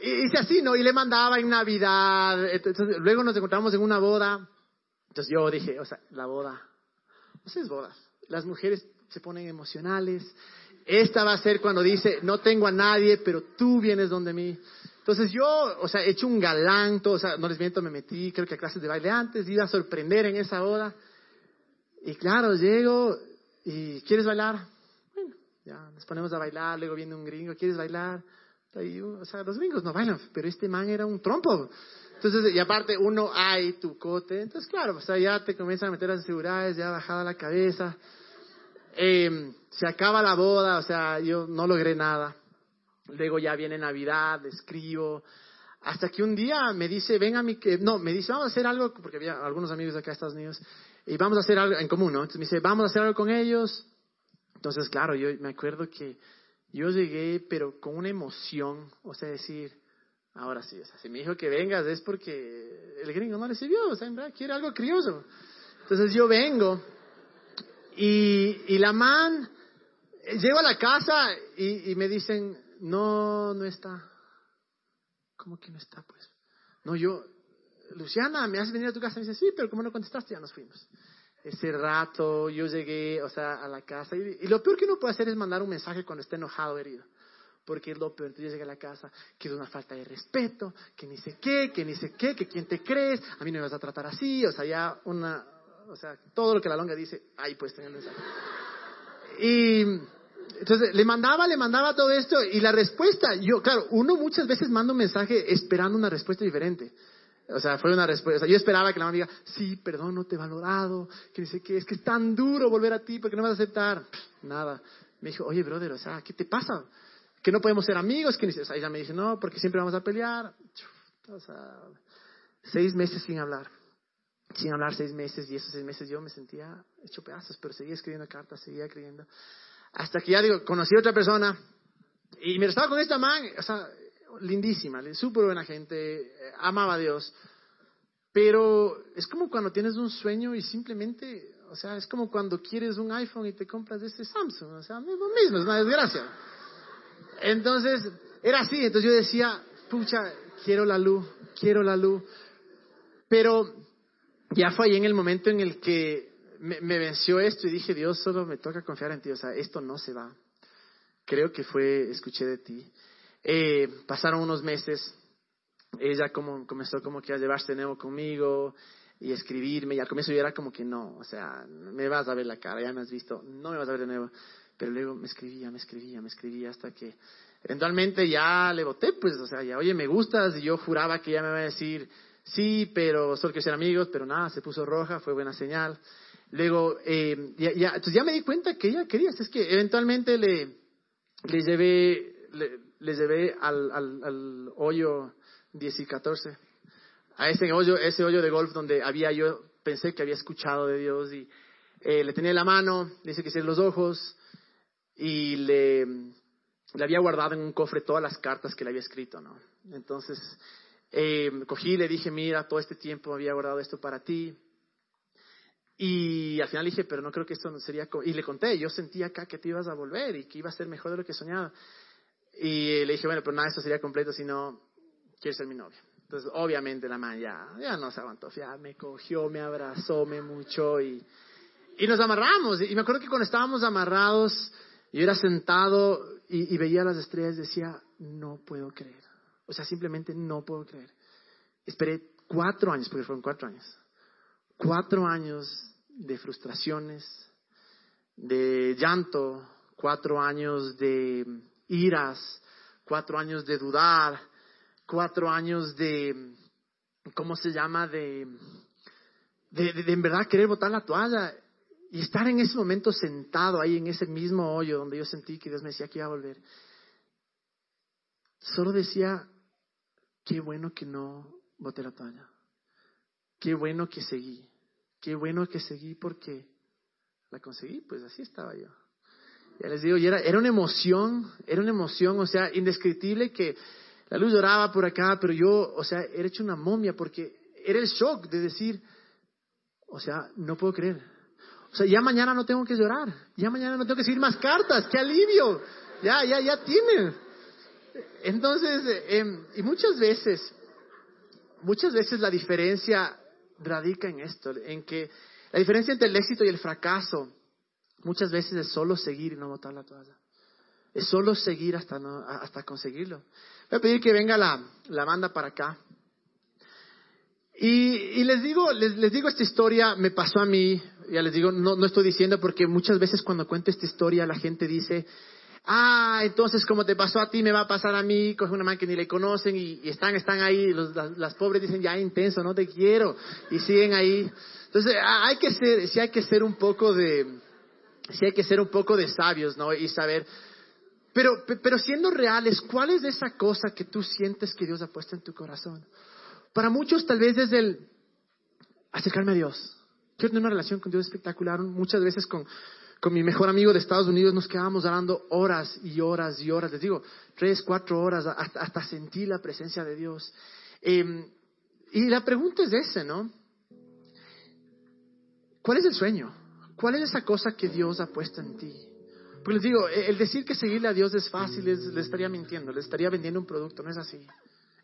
hice así, ¿no? Y le mandaba en Navidad, entonces, luego nos encontramos en una boda. Entonces yo dije, o sea, la boda, no sé, es boda. Las mujeres se ponen emocionales, esta va a ser cuando dice, no tengo a nadie, pero tú vienes donde mí. Entonces yo, o sea, he hecho un galanto, o sea, no les miento, me metí, creo que a clases de baile antes, iba a sorprender en esa boda. Y claro, llego y ¿quieres bailar? Bueno, ya nos ponemos a bailar, luego viene un gringo, ¿quieres bailar? o sea, los gringos no bailan, pero este man era un trompo. Entonces, y aparte uno hay tu cote, entonces claro, o sea, ya te comienzan a meter las seguridades, ya bajada la cabeza. Eh, se acaba la boda, o sea, yo no logré nada. Luego ya viene Navidad, escribo. Hasta que un día me dice, ven a mi, no, me dice, vamos a hacer algo, porque había algunos amigos de acá de Estados Unidos, y vamos a hacer algo en común, ¿no? Entonces me dice, vamos a hacer algo con ellos. Entonces, claro, yo me acuerdo que yo llegué, pero con una emoción, o sea, decir, ahora sí, o sea, si me dijo que vengas es porque el gringo no recibió, o sea, en verdad quiere algo crioso. Entonces yo vengo, y, y la man, llego a la casa y, me dicen, no, no está. ¿Cómo que no está, pues? No, yo, Luciana, ¿me haces venir a tu casa? Y me dice, sí, pero como no contestaste, ya nos fuimos. Ese rato yo llegué, o sea, a la casa y, y, lo peor que uno puede hacer es mandar un mensaje cuando esté enojado, herido. porque es lo peor. Entonces yo llegué a la casa, que es una falta de respeto, que ni sé qué, que ni sé qué, que quién te crees, a mí no me vas a tratar así, o sea, ya una, o sea, todo lo que la longa dice, ahí pues tener mensaje. Y entonces le mandaba, le mandaba todo esto y la respuesta, yo, claro, uno muchas veces manda un mensaje esperando una respuesta diferente. O sea, fue una respuesta. Yo esperaba que la mamá diga, sí, perdón, no te he valorado, que dice que es que es tan duro volver a ti porque no vas a aceptar. nada. Me dijo, oye, brother, o sea, ¿qué te pasa? Que no podemos ser amigos. Que o sea, ella me dice, no, porque siempre vamos a pelear. O sea, seis meses sin hablar. Sin hablar seis meses y esos seis meses yo me sentía hecho pedazos, pero seguía escribiendo cartas, seguía escribiendo. Hasta que ya digo, conocí a otra persona y me estaba con esta man, o sea, lindísima, súper buena gente, eh, amaba a Dios. Pero es como cuando tienes un sueño y simplemente, o sea, es como cuando quieres un iPhone y te compras ese Samsung, o sea, lo mismo, es una desgracia. Entonces, era así, entonces yo decía, pucha, quiero la luz, quiero la luz. Pero ya fue ahí en el momento en el que me, venció esto y dije, Dios, solo me toca confiar en ti, o sea, esto no se va. Creo que fue, escuché de ti. Eh, pasaron unos meses, ella como, comenzó como que a llevarse de nuevo conmigo y escribirme, y al comienzo yo era como que no, o sea, me vas a ver la cara, ya me has visto, no me vas a ver de nuevo. Pero luego me escribía, me escribía, me escribía hasta que eventualmente ya le voté, pues, o sea, ya, oye, me gustas, y yo juraba que ella me iba a decir, sí, pero solo quiero ser amigos, pero nada, se puso roja, fue buena señal. Luego, eh, ya, ya, entonces ya me di cuenta que ella quería, es que eventualmente le, le llevé, le, llevé al, al, al, hoyo 10 y 14, a ese hoyo, ese hoyo de golf donde había yo, pensé que había escuchado de Dios y eh, le tenía la mano, le hice que hiciera los ojos y le, le había guardado en un cofre todas las cartas que le había escrito, ¿no? Entonces, eh, cogí y le dije, mira, todo este tiempo había guardado esto para ti. Y al final dije, pero no creo que esto sería... Y le conté, yo sentía acá que te ibas a volver y que iba a ser mejor de lo que soñaba. Y le dije, bueno, pero nada, esto sería completo si no quieres ser mi novia. Entonces, obviamente la man ya, ya no se aguantó, ya me cogió, me abrazó, me mucho y, y nos amarramos. Y me acuerdo que cuando estábamos amarrados, yo era sentado y, y veía las estrellas y decía, no puedo creer. O sea, simplemente no puedo creer. Esperé cuatro años, porque fueron cuatro años. Cuatro años de frustraciones, de llanto, cuatro años de iras, cuatro años de dudar, cuatro años de, ¿cómo se llama? De, de, de, en verdad querer botar la toalla y estar en ese momento sentado ahí en ese mismo hoyo donde yo sentí que Dios me decía que iba a volver. Solo decía, qué bueno que no boté la toalla. Qué bueno que seguí. Qué bueno que seguí porque la conseguí, pues así estaba yo. Ya les digo, y era, era una emoción, era una emoción, o sea, indescriptible que la luz lloraba por acá, pero yo, o sea, era hecho una momia porque era el shock de decir, o sea, no puedo creer. O sea, ya mañana no tengo que llorar, ya mañana no tengo que seguir más cartas, qué alivio, ya, ya, ya tiene. Entonces, eh, y muchas veces, muchas veces la diferencia radica en esto, en que la diferencia entre el éxito y el fracaso muchas veces es solo seguir y no botar la toalla. Es solo seguir hasta, hasta conseguirlo. Voy a pedir que venga la, la banda para acá. Y, y les, digo, les, les, digo esta historia, me pasó a mí, ya les digo, no, no estoy diciendo porque muchas veces cuando cuento esta historia la gente dice, ah, entonces como te pasó a ti, me va a pasar a mí, coge una man que ni le conocen y, están, están ahí, los, las, pobres dicen, ya intenso, no te quiero, y siguen ahí. Entonces, hay que ser, sí hay que ser un poco de, sí hay que ser un poco de sabios, ¿no? Y saber, pero, pero siendo reales, ¿cuál es esa cosa que tú sientes que Dios ha puesto en tu corazón? Para muchos tal vez es el acercarme a Dios. Quiero tener una relación con Dios espectacular, muchas veces con, con mi mejor amigo de Estados Unidos nos quedábamos hablando horas y horas y horas, les digo, tres, cuatro horas, hasta, hasta sentir la presencia de Dios. Eh, y la pregunta es esa, ¿no? ¿Cuál es el sueño? ¿Cuál es esa cosa que Dios ha puesto en ti? Porque les digo, el decir que seguirle a Dios es fácil, les, les estaría mintiendo, les estaría vendiendo un producto, no es así.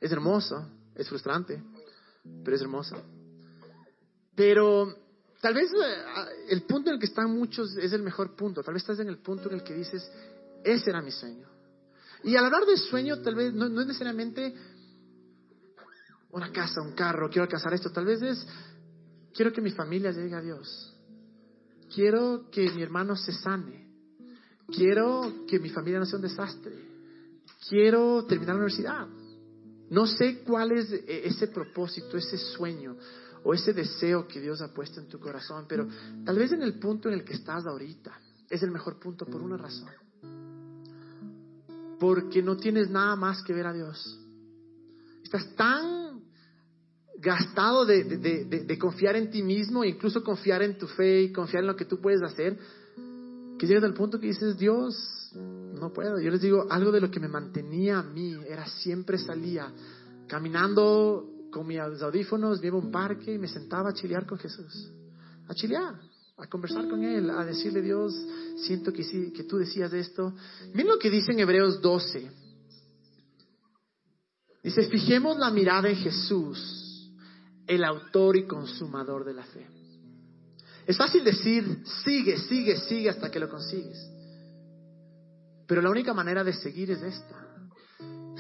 Es hermoso, es frustrante, pero es hermoso. Pero Tal vez eh, el punto en el que están muchos es el mejor punto. Tal vez estás en el punto en el que dices, ese era mi sueño. Y al hablar de sueño, tal vez no, no es necesariamente una casa, un carro, quiero alcanzar esto, tal vez es, quiero que mi familia llegue a Dios. Quiero que mi hermano se sane. Quiero que mi familia no sea un desastre. Quiero terminar la universidad. No sé cuál es e, ese propósito, ese sueño o ese deseo que Dios ha puesto en tu corazón, pero tal vez en el punto en el que estás ahorita es el mejor punto por una razón. Porque no tienes nada más que ver a Dios. Estás tan gastado de, de, confiar en ti mismo, incluso confiar en tu fe y confiar en lo que tú puedes hacer, que llegas al punto que dices, Dios, no puedo. Yo les digo, algo de lo que me mantenía a mí era siempre salía caminando con mis audífonos, iba a un parque y me sentaba a chilear con Jesús. A chilear, a conversar con Él, a decirle, Dios, siento que, sí, que tú decías esto. Miren lo que dice en Hebreos 12. Dice, fijemos la mirada en Jesús el autor y consumador de la fe. Es fácil decir, sigue, sigue, sigue hasta que lo consigues. Pero la única manera de seguir es esta.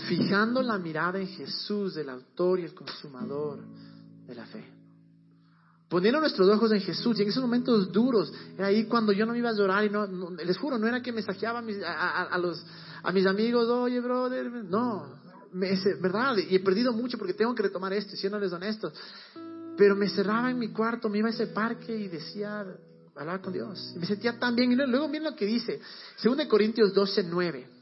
Fijando la mirada en Jesús, el autor y el consumador de la fe. Poniendo nuestros ojos en Jesús y en esos momentos duros, era ahí cuando yo no me iba a llorar les juro, no era que me a, mis amigos, oye, brother, no, ¿verdad? Y he perdido mucho porque tengo que retomar esto, siéndoles honestos. Pero me cerraba en mi cuarto, me iba a ese parque y decía, hablar con Dios. Y me sentía tan bien. Y luego miren lo que dice, 2 Corintios 12, 9.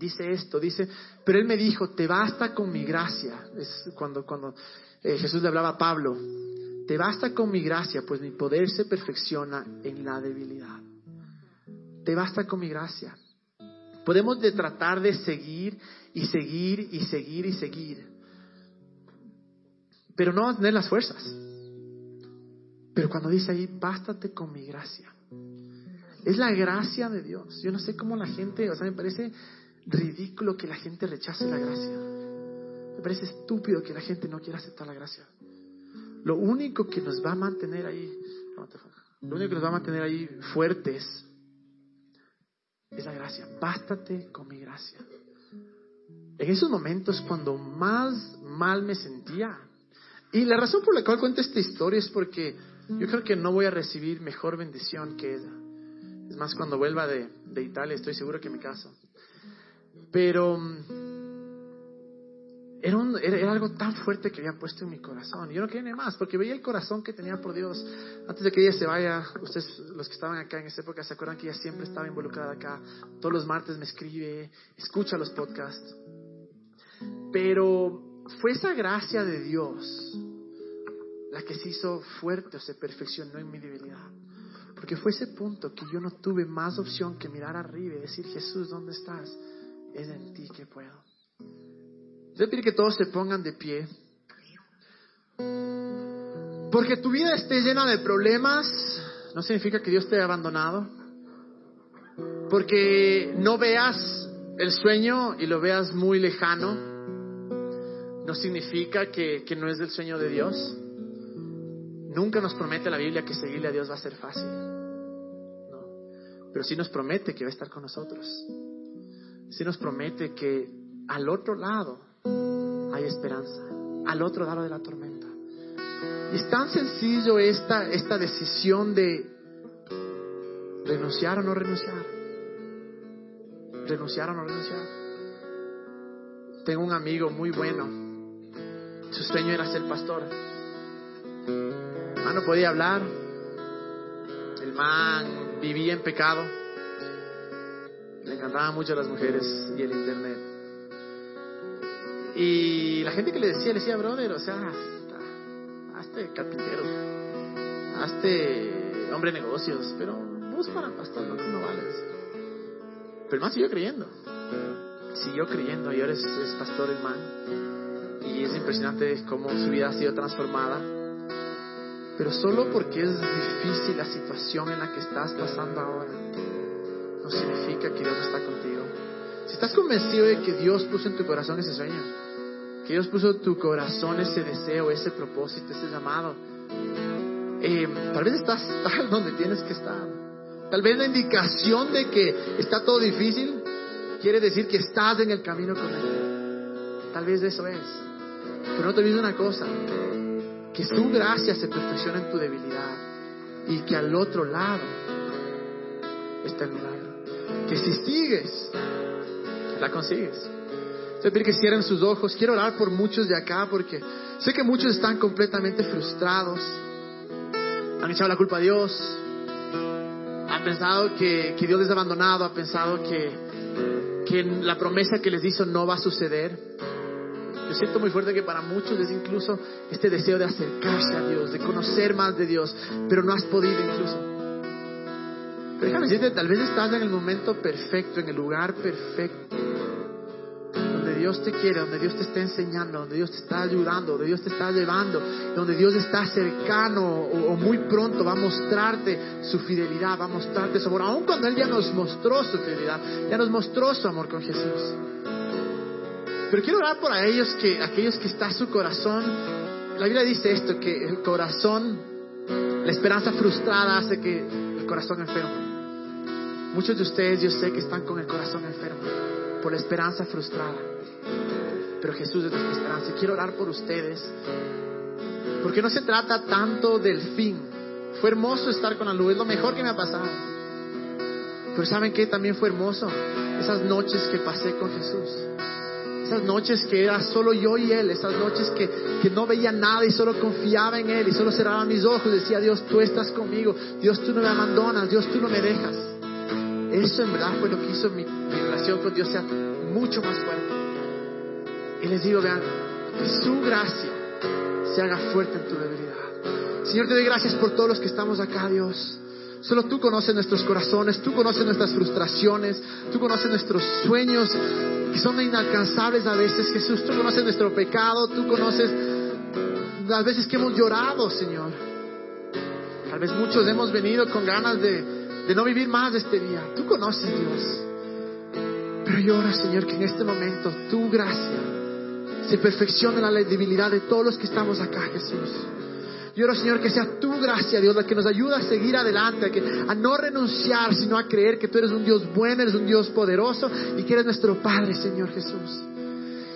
Dice esto, dice, pero él me dijo, te basta con mi gracia. Es cuando, cuando eh, Jesús le hablaba a Pablo, te basta con mi gracia, pues mi poder se perfecciona en la debilidad. Te basta con mi gracia. Podemos de tratar de seguir y seguir y seguir y seguir. Pero no tener las fuerzas. Pero cuando dice ahí, bástate con mi gracia. Es la gracia de Dios. Yo no sé cómo la gente, o sea, me parece ridículo que la gente rechace la gracia. Me parece estúpido que la gente no quiera aceptar la gracia. Lo único que nos va a mantener ahí, lo único que nos va a mantener ahí fuertes es la gracia. Bástate con mi gracia. En esos momentos cuando más mal me sentía. Y la razón por la cual cuento esta historia es porque yo creo que no voy a recibir mejor bendición que ella. Es más, cuando vuelva de, de Italia estoy seguro que me caso. Pero era, un, era, algo tan fuerte que había puesto en mi corazón. Yo no quería ni más, porque veía el corazón que tenía por Dios. Antes de que ella se vaya, ustedes, los que estaban acá en esa época, se acuerdan que ella siempre estaba involucrada acá. Todos los martes me escribe, escucha los podcasts. Pero fue esa gracia de Dios la que se hizo fuerte o se perfeccionó en mi debilidad. Porque fue ese punto que yo no tuve más opción que mirar arriba y decir, Jesús, ¿dónde estás? Es en ti que puedo. Yo pido que todos se pongan de pie. Porque tu vida esté llena de problemas no significa que Dios te haya abandonado. Porque no veas el sueño y lo veas muy lejano, no significa que, que no es del sueño de Dios. Nunca nos promete la Biblia que seguirle a Dios va a ser fácil. No. Pero sí nos promete que va a estar con nosotros. Sí nos promete que al otro lado hay esperanza, al otro lado de la tormenta. Y es tan sencillo esta, esta decisión de renunciar o no renunciar. Renunciar o no renunciar. Tengo un amigo muy bueno. Su sueño era ser pastor. El man no podía hablar. El man vivía en pecado. Le encantaban mucho las mujeres y el internet. Y la gente que le decía, le decía, brother, o sea, hazte carpintero, hazte hombre de negocios, pero vos para pastor no, no vales. Pero el man siguió creyendo, siguió creyendo y ahora es, pastor el man. Y es impresionante cómo su vida ha sido transformada. Pero solo porque es difícil la situación en la que estás pasando ahora, significa que Dios está contigo. Si estás convencido de que Dios puso en tu corazón ese sueño, Dios puso tu corazón ese deseo, ese propósito, ese llamado. Eh, tal vez estás donde tienes que estar. Tal vez la indicación de que está todo difícil quiere decir que estás en el camino correcto. Tal vez eso es. Pero no te olvides una cosa, que su gracia se perfecciona en tu debilidad y que al otro lado está el milagro. Que si sigues, la consigues. Te pedir que cierren sus ojos. Quiero orar por muchos de acá porque sé que muchos están completamente frustrados. Han echado la culpa a Dios. Han pensado que, que Dios les ha abandonado. Han pensado que, que la promesa que les hizo no va a suceder. Yo siento muy fuerte que para muchos es incluso este deseo de acercarse a Dios, de conocer más de Dios, pero no has podido incluso. Déjame decirte, tal vez estás en el momento perfecto, en el lugar perfecto, donde Dios te quiere, donde Dios te está enseñando, donde Dios te está ayudando, donde Dios te está llevando, donde Dios está cercano o, muy pronto va a mostrarte su fidelidad, va a mostrarte su amor, aun cuando Él ya nos mostró su fidelidad, ya nos mostró su amor con Jesús. Pero quiero orar por aquellos que, aquellos que está su corazón. La Biblia dice esto, que el corazón, la esperanza frustrada hace que el corazón enferma. Muchos de ustedes yo sé que están con el corazón enfermo por la esperanza frustrada. Pero Jesús es nuestra esperanza. Y quiero orar por ustedes. Porque no se trata tanto del fin. Fue hermoso estar con la luz, es lo mejor que me ha pasado. Pero ¿saben qué? También fue hermoso esas noches que pasé con Jesús. Esas noches que era solo yo y Él, esas noches que, que, no veía nada y solo confiaba en Él y solo cerraba mis ojos, decía Dios, tú estás conmigo, Dios tú no me abandonas, Dios tú no me dejas. Eso en verdad fue lo que hizo mi, mi relación con Dios sea mucho más fuerte. Y les digo, vean, que su gracia se haga fuerte en tu debilidad. Señor, te doy gracias por todos los que estamos acá, Dios. Solo tú conoces nuestros corazones, tú conoces nuestras frustraciones, tú conoces nuestros sueños que son inalcanzables a veces, Jesús. Tú conoces nuestro pecado, tú conoces las veces que hemos llorado, Señor. Tal vez muchos hemos venido con ganas de, de no vivir más este día. Tú conoces, Dios. Pero yo oro, Señor, que en este momento tu gracia se perfeccione la debilidad de todos los que estamos acá, Jesús. Yo oro, Señor, que sea tu gracia, Dios, la que nos ayuda a seguir adelante, a, que, a no renunciar, sino a creer que tú eres un Dios bueno, eres un Dios poderoso y que eres nuestro Padre, Señor Jesús.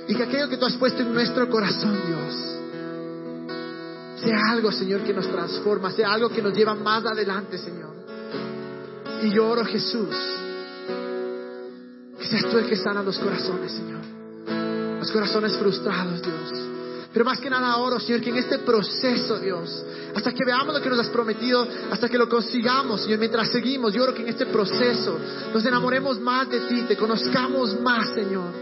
Y que aquello que tú has puesto en nuestro corazón, Dios, sea algo, Señor, que nos transforma, sea algo que nos lleva más adelante, Señor. Y yo oro, Jesús, que seas tú el que sana los corazones, Señor. Los corazones frustrados, Dios. Pero más que nada oro, Señor, que en este proceso, Dios, hasta que veamos lo que nos has prometido, hasta que lo consigamos, Señor, mientras seguimos, yo oro que en este proceso nos enamoremos más de ti, te conozcamos más, Señor.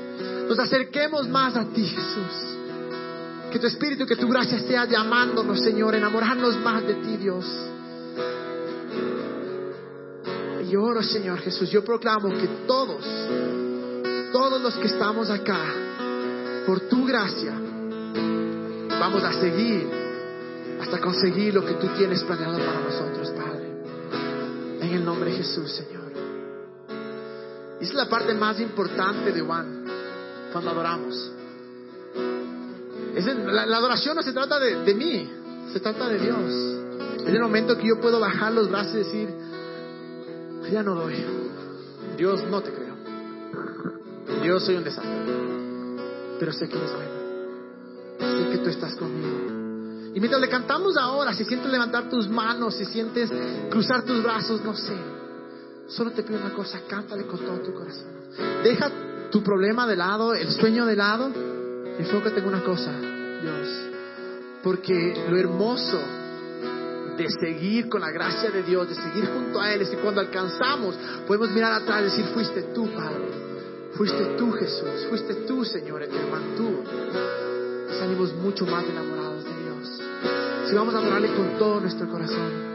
Nos acerquemos más a ti, Jesús. Que tu Espíritu, que tu gracia esté llamándonos, Señor, enamorarnos más de ti, Dios. Yo oro, Señor Jesús, yo proclamo que todos, todos los que estamos acá, por tu gracia, vamos a seguir hasta conseguir lo que tú tienes planeado para nosotros, Padre. En el nombre de Jesús, Señor. Esa es la parte más importante de Juan, cuando adoramos. La, adoración no se trata de, mí, se trata de Dios. Es el momento que yo puedo bajar los brazos y decir, ya no doy. Dios, no te creo. Yo soy un desastre. Pero sé que eres bueno. Sé que tú estás conmigo. Y mientras le cantamos ahora, si sientes levantar tus manos, si sientes cruzar tus brazos, no sé. Solo te pido una cosa, cántale con todo tu corazón. Deja tu problema de lado, el sueño de lado, enfócate en una cosa, Dios. Porque lo hermoso de seguir con la gracia de Dios, de seguir junto a Él, es que cuando alcanzamos, podemos mirar atrás y decir, fuiste tú, Padre. Fuiste tú, Jesús. Fuiste tú, Señor, el que mantuvo. Salimos mucho más enamorados de Dios. Si vamos a adorarle con todo nuestro corazón.